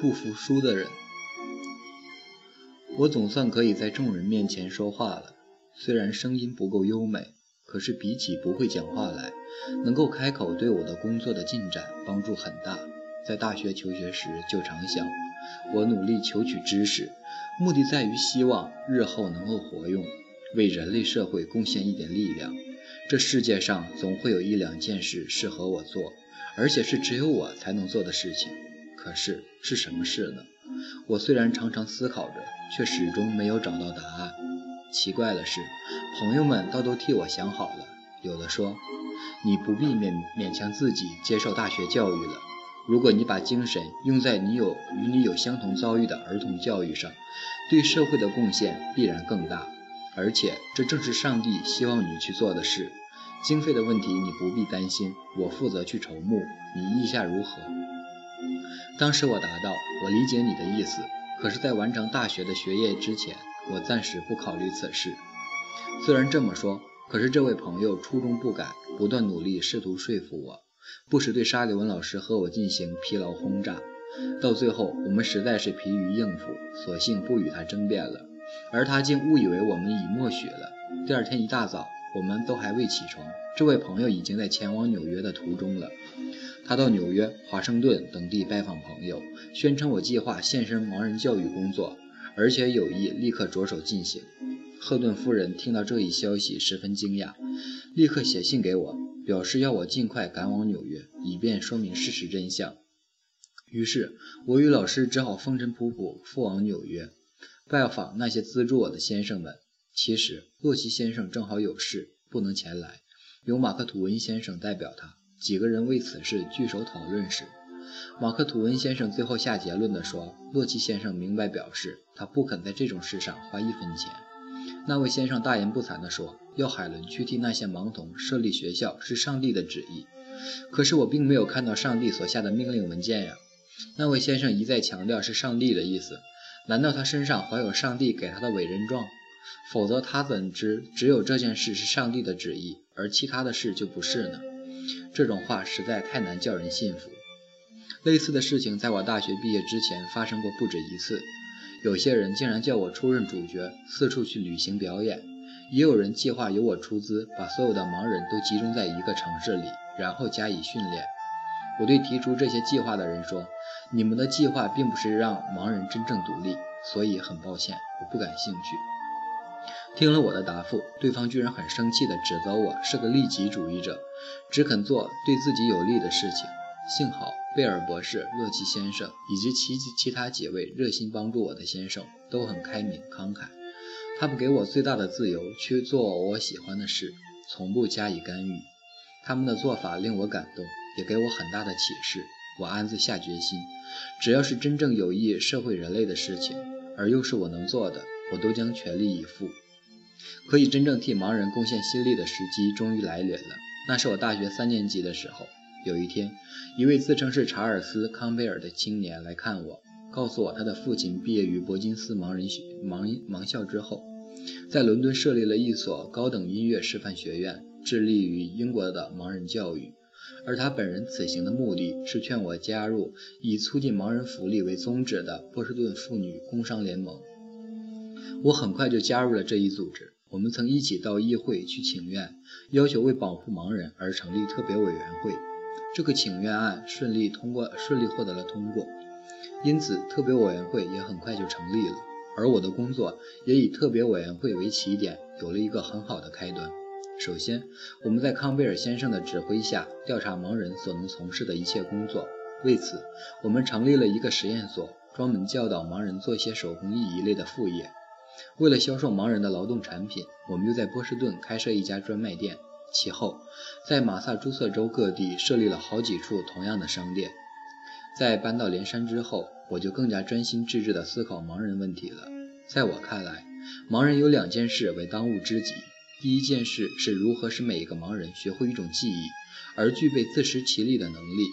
不服输的人。我总算可以在众人面前说话了，虽然声音不够优美，可是比起不会讲话来，能够开口对我的工作的进展帮助很大。在大学求学时就常想，我努力求取知识，目的在于希望日后能够活用，为人类社会贡献一点力量。这世界上总会有一两件事适合我做。而且是只有我才能做的事情，可是是什么事呢？我虽然常常思考着，却始终没有找到答案。奇怪的是，朋友们倒都替我想好了。有的说：“你不必勉勉强自己接受大学教育了。如果你把精神用在你有与你有相同遭遇的儿童教育上，对社会的贡献必然更大。而且这正是上帝希望你去做的事。”经费的问题你不必担心，我负责去筹募，你意下如何？当时我答道：“我理解你的意思，可是，在完成大学的学业之前，我暂时不考虑此事。”虽然这么说，可是这位朋友初衷不改，不断努力试图说服我，不时对沙利文老师和我进行疲劳轰炸。到最后，我们实在是疲于应付，索性不与他争辩了，而他竟误以为我们已默许了。第二天一大早。我们都还未起床，这位朋友已经在前往纽约的途中了。他到纽约、华盛顿等地拜访朋友，宣称我计划献身盲人教育工作，而且有意立刻着手进行。赫顿夫人听到这一消息十分惊讶，立刻写信给我，表示要我尽快赶往纽约，以便说明事实真相。于是，我与老师只好风尘仆仆赴往纽约，拜访那些资助我的先生们。其实，洛奇先生正好有事不能前来，由马克吐温先生代表他。几个人为此事聚首讨论时，马克吐温先生最后下结论地说：“洛奇先生明白表示，他不肯在这种事上花一分钱。”那位先生大言不惭地说：“要海伦去替那些盲童设立学校是上帝的旨意。”可是我并没有看到上帝所下的命令文件呀。那位先生一再强调是上帝的意思，难道他身上怀有上帝给他的委任状？否则他怎知只有这件事是上帝的旨意，而其他的事就不是呢？这种话实在太难叫人信服。类似的事情在我大学毕业之前发生过不止一次。有些人竟然叫我出任主角，四处去旅行表演；也有人计划由我出资，把所有的盲人都集中在一个城市里，然后加以训练。我对提出这些计划的人说：“你们的计划并不是让盲人真正独立，所以很抱歉，我不感兴趣。”听了我的答复，对方居然很生气地指责我是个利己主义者，只肯做对自己有利的事情。幸好贝尔博士、洛奇先生以及其其他几位热心帮助我的先生都很开明慷慨，他们给我最大的自由去做我喜欢的事，从不加以干预。他们的做法令我感动，也给我很大的启示。我暗自下决心，只要是真正有益社会人类的事情，而又是我能做的，我都将全力以赴。可以真正替盲人贡献心力的时机终于来临了。那是我大学三年级的时候。有一天，一位自称是查尔斯·康贝尔的青年来看我，告诉我他的父亲毕业于伯金斯盲人学盲盲校之后，在伦敦设立了一所高等音乐师范学院，致力于英国的盲人教育。而他本人此行的目的是劝我加入以促进盲人福利为宗旨的波士顿妇女工商联盟。我很快就加入了这一组织。我们曾一起到议会去请愿，要求为保护盲人而成立特别委员会。这个请愿案顺利通过，顺利获得了通过，因此特别委员会也很快就成立了。而我的工作也以特别委员会为起点，有了一个很好的开端。首先，我们在康贝尔先生的指挥下调查盲人所能从事的一切工作。为此，我们成立了一个实验所，专门教导盲人做一些手工艺一类的副业。为了销售盲人的劳动产品，我们又在波士顿开设一家专卖店。其后，在马萨诸塞州各地设立了好几处同样的商店。在搬到连山之后，我就更加专心致志地思考盲人问题了。在我看来，盲人有两件事为当务之急：第一件事是如何使每一个盲人学会一种技艺，而具备自食其力的能力；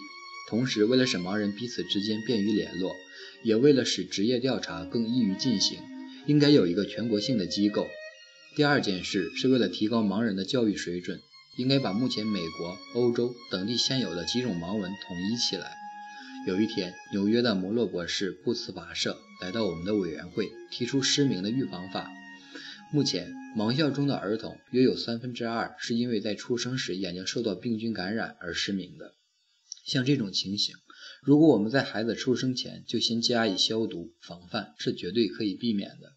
同时，为了使盲人彼此之间便于联络，也为了使职业调查更易于进行。应该有一个全国性的机构。第二件事是为了提高盲人的教育水准，应该把目前美国、欧洲等地现有的几种盲文统一起来。有一天，纽约的摩洛博士不辞跋涉来到我们的委员会，提出失明的预防法。目前，盲校中的儿童约有三分之二是因为在出生时眼睛受到病菌感染而失明的。像这种情形，如果我们在孩子出生前就先加以消毒防范，是绝对可以避免的。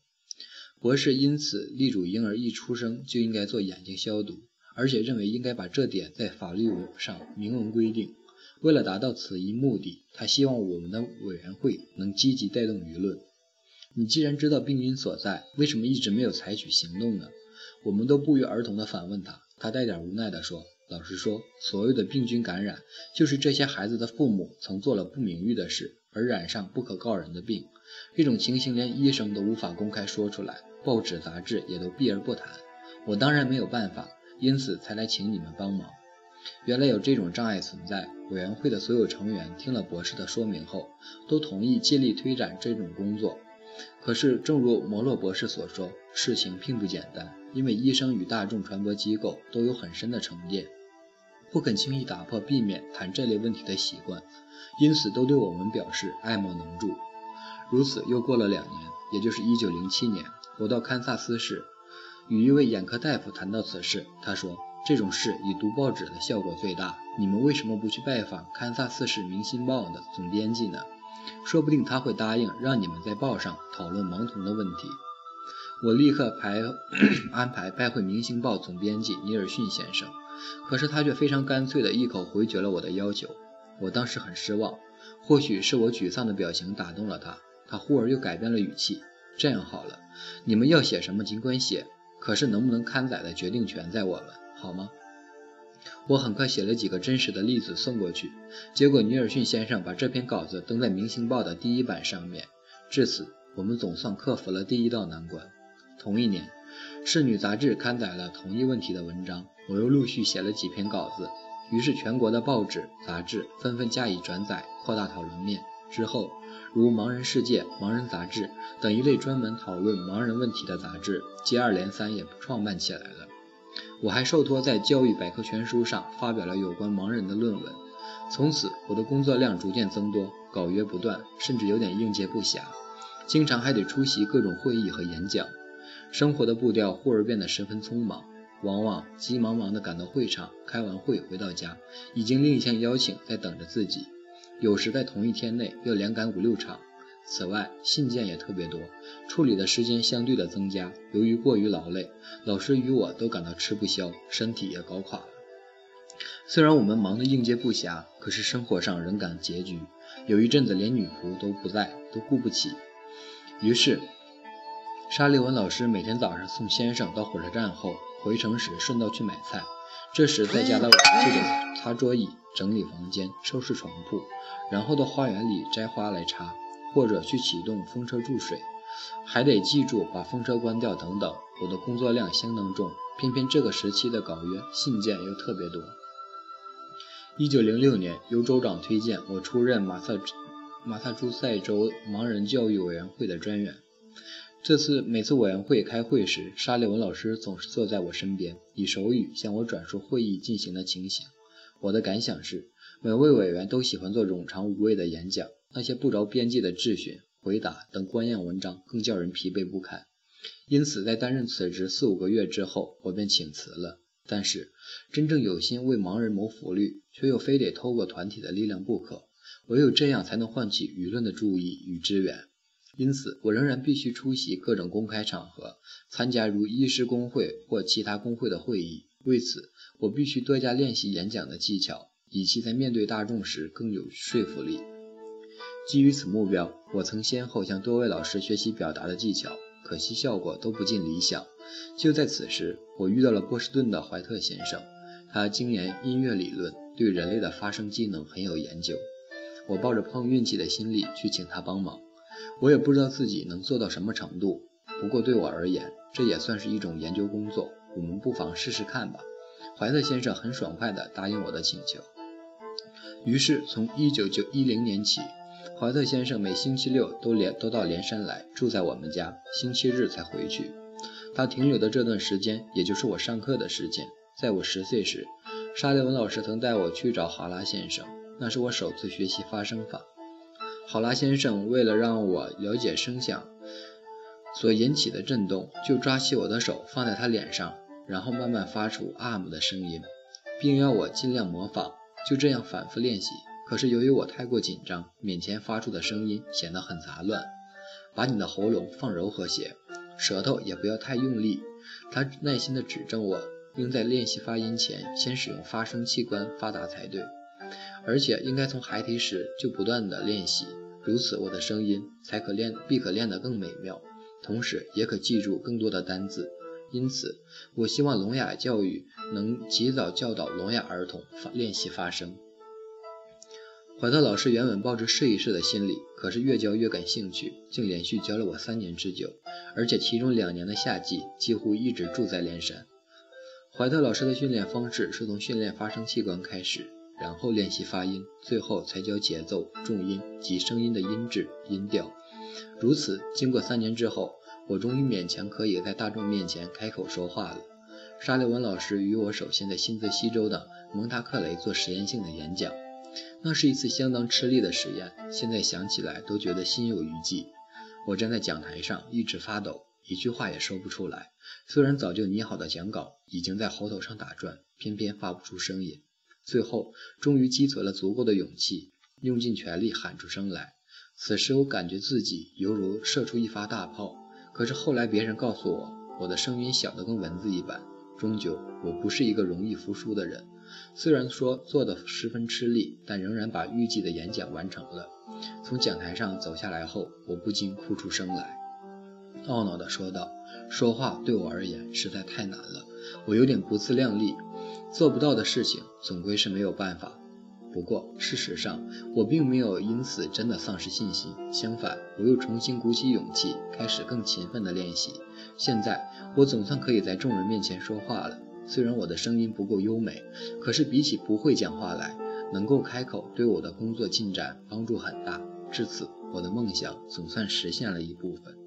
博士因此力主婴儿一出生就应该做眼睛消毒，而且认为应该把这点在法律上明文规定。为了达到此一目的，他希望我们的委员会能积极带动舆论。你既然知道病因所在，为什么一直没有采取行动呢？我们都不约而同地反问他。他带点无奈地说：“老实说，所谓的病菌感染，就是这些孩子的父母曾做了不名誉的事，而染上不可告人的病。这种情形连医生都无法公开说出来。”报纸、杂志也都避而不谈，我当然没有办法，因此才来请你们帮忙。原来有这种障碍存在，委员会的所有成员听了博士的说明后，都同意尽力推展这种工作。可是，正如摩洛博士所说，事情并不简单，因为医生与大众传播机构都有很深的成见，不肯轻易打破避免谈这类问题的习惯，因此都对我们表示爱莫能助。如此又过了两年，也就是1907年。我到堪萨斯市，与一位眼科大夫谈到此事。他说：“这种事以读报纸的效果最大。你们为什么不去拜访堪萨斯市《明星报》的总编辑呢？说不定他会答应让你们在报上讨论盲童的问题。”我立刻排 安排拜会《明星报》总编辑尼尔逊先生，可是他却非常干脆的一口回绝了我的要求。我当时很失望，或许是我沮丧的表情打动了他，他忽而又改变了语气。这样好了，你们要写什么尽管写，可是能不能刊载的决定权在我们，好吗？我很快写了几个真实的例子送过去，结果尼尔逊先生把这篇稿子登在《明星报》的第一版上面。至此，我们总算克服了第一道难关。同一年，《侍女》杂志刊载了同一问题的文章，我又陆续写了几篇稿子，于是全国的报纸、杂志纷纷加以转载，扩大讨论面。之后，如《盲人世界》《盲人杂志》等一类专门讨论盲人问题的杂志接二连三也创办起来了。我还受托在《教育百科全书》上发表了有关盲人的论文。从此，我的工作量逐渐增多，稿约不断，甚至有点应接不暇，经常还得出席各种会议和演讲。生活的步调忽而变得十分匆忙，往往急忙忙地赶到会场，开完会回到家，已经另一项邀请在等着自己。有时在同一天内要连赶五六场，此外信件也特别多，处理的时间相对的增加。由于过于劳累，老师与我都感到吃不消，身体也搞垮了。虽然我们忙得应接不暇，可是生活上仍感拮据。有一阵子连女仆都不在，都顾不起。于是，沙利文老师每天早上送先生到火车站后，回城时顺道去买菜。这时在家的我就得擦桌椅、整理房间、收拾床铺，然后到花园里摘花来插，或者去启动风车注水，还得记住把风车关掉等等。我的工作量相当重，偏偏这个时期的稿约信件又特别多。一九零六年，由州长推荐我出任马萨马萨诸塞州盲人教育委员会的专员。这次每次委员会开会时，沙利文老师总是坐在我身边，以手语向我转述会议进行的情形。我的感想是，每位委员都喜欢做冗长无味的演讲，那些不着边际的质询、回答等官样文章更叫人疲惫不堪。因此，在担任此职四五个月之后，我便请辞了。但是，真正有心为盲人谋福利，却又非得透过团体的力量不可，唯有这样才能唤起舆论的注意与支援。因此，我仍然必须出席各种公开场合，参加如医师工会或其他工会的会议。为此，我必须多加练习演讲的技巧，以期在面对大众时更有说服力。基于此目标，我曾先后向多位老师学习表达的技巧，可惜效果都不尽理想。就在此时，我遇到了波士顿的怀特先生，他精研音乐理论，对人类的发声机能很有研究。我抱着碰运气的心理去请他帮忙。我也不知道自己能做到什么程度，不过对我而言，这也算是一种研究工作。我们不妨试试看吧。怀特先生很爽快地答应我的请求。于是，从一九九一零年起，怀特先生每星期六都连都到连山来住在我们家，星期日才回去。他停留的这段时间，也就是我上课的时间。在我十岁时，沙利文老师曾带我去找哈拉先生，那是我首次学习发声法。好拉先生为了让我了解声响所引起的震动，就抓起我的手放在他脸上，然后慢慢发出啊姆的声音，并要我尽量模仿。就这样反复练习。可是由于我太过紧张，面前发出的声音显得很杂乱。把你的喉咙放柔和些，舌头也不要太用力。他耐心地指正我，应在练习发音前先使用发声器官发达才对，而且应该从孩提时就不断地练习，如此我的声音才可练，必可练得更美妙，同时也可记住更多的单字。因此，我希望聋哑教育能及早教导聋哑儿童发练习发声。怀特老师原本抱着试一试的心理，可是越教越感兴趣，竟连续教了我三年之久，而且其中两年的夏季几乎一直住在连山。怀特老师的训练方式是从训练发声器官开始，然后练习发音，最后才教节奏、重音及声音的音质、音调。如此，经过三年之后，我终于勉强可以在大众面前开口说话了。沙利文老师与我首先在新泽西州的蒙塔克雷做实验性的演讲。那是一次相当吃力的实验，现在想起来都觉得心有余悸。我站在讲台上，一直发抖，一句话也说不出来。虽然早就拟好的讲稿已经在喉头上打转，偏偏发不出声音。最后，终于积攒了足够的勇气，用尽全力喊出声来。此时，我感觉自己犹如射出一发大炮。可是后来，别人告诉我，我的声音小得跟蚊子一般。终究，我不是一个容易服输的人。虽然说做得十分吃力，但仍然把预计的演讲完成了。从讲台上走下来后，我不禁哭出声来，懊恼地说道：“说话对我而言实在太难了，我有点不自量力。做不到的事情，总归是没有办法。不过事实上，我并没有因此真的丧失信心，相反，我又重新鼓起勇气，开始更勤奋的练习。现在，我总算可以在众人面前说话了。”虽然我的声音不够优美，可是比起不会讲话来，能够开口对我的工作进展帮助很大。至此，我的梦想总算实现了一部分。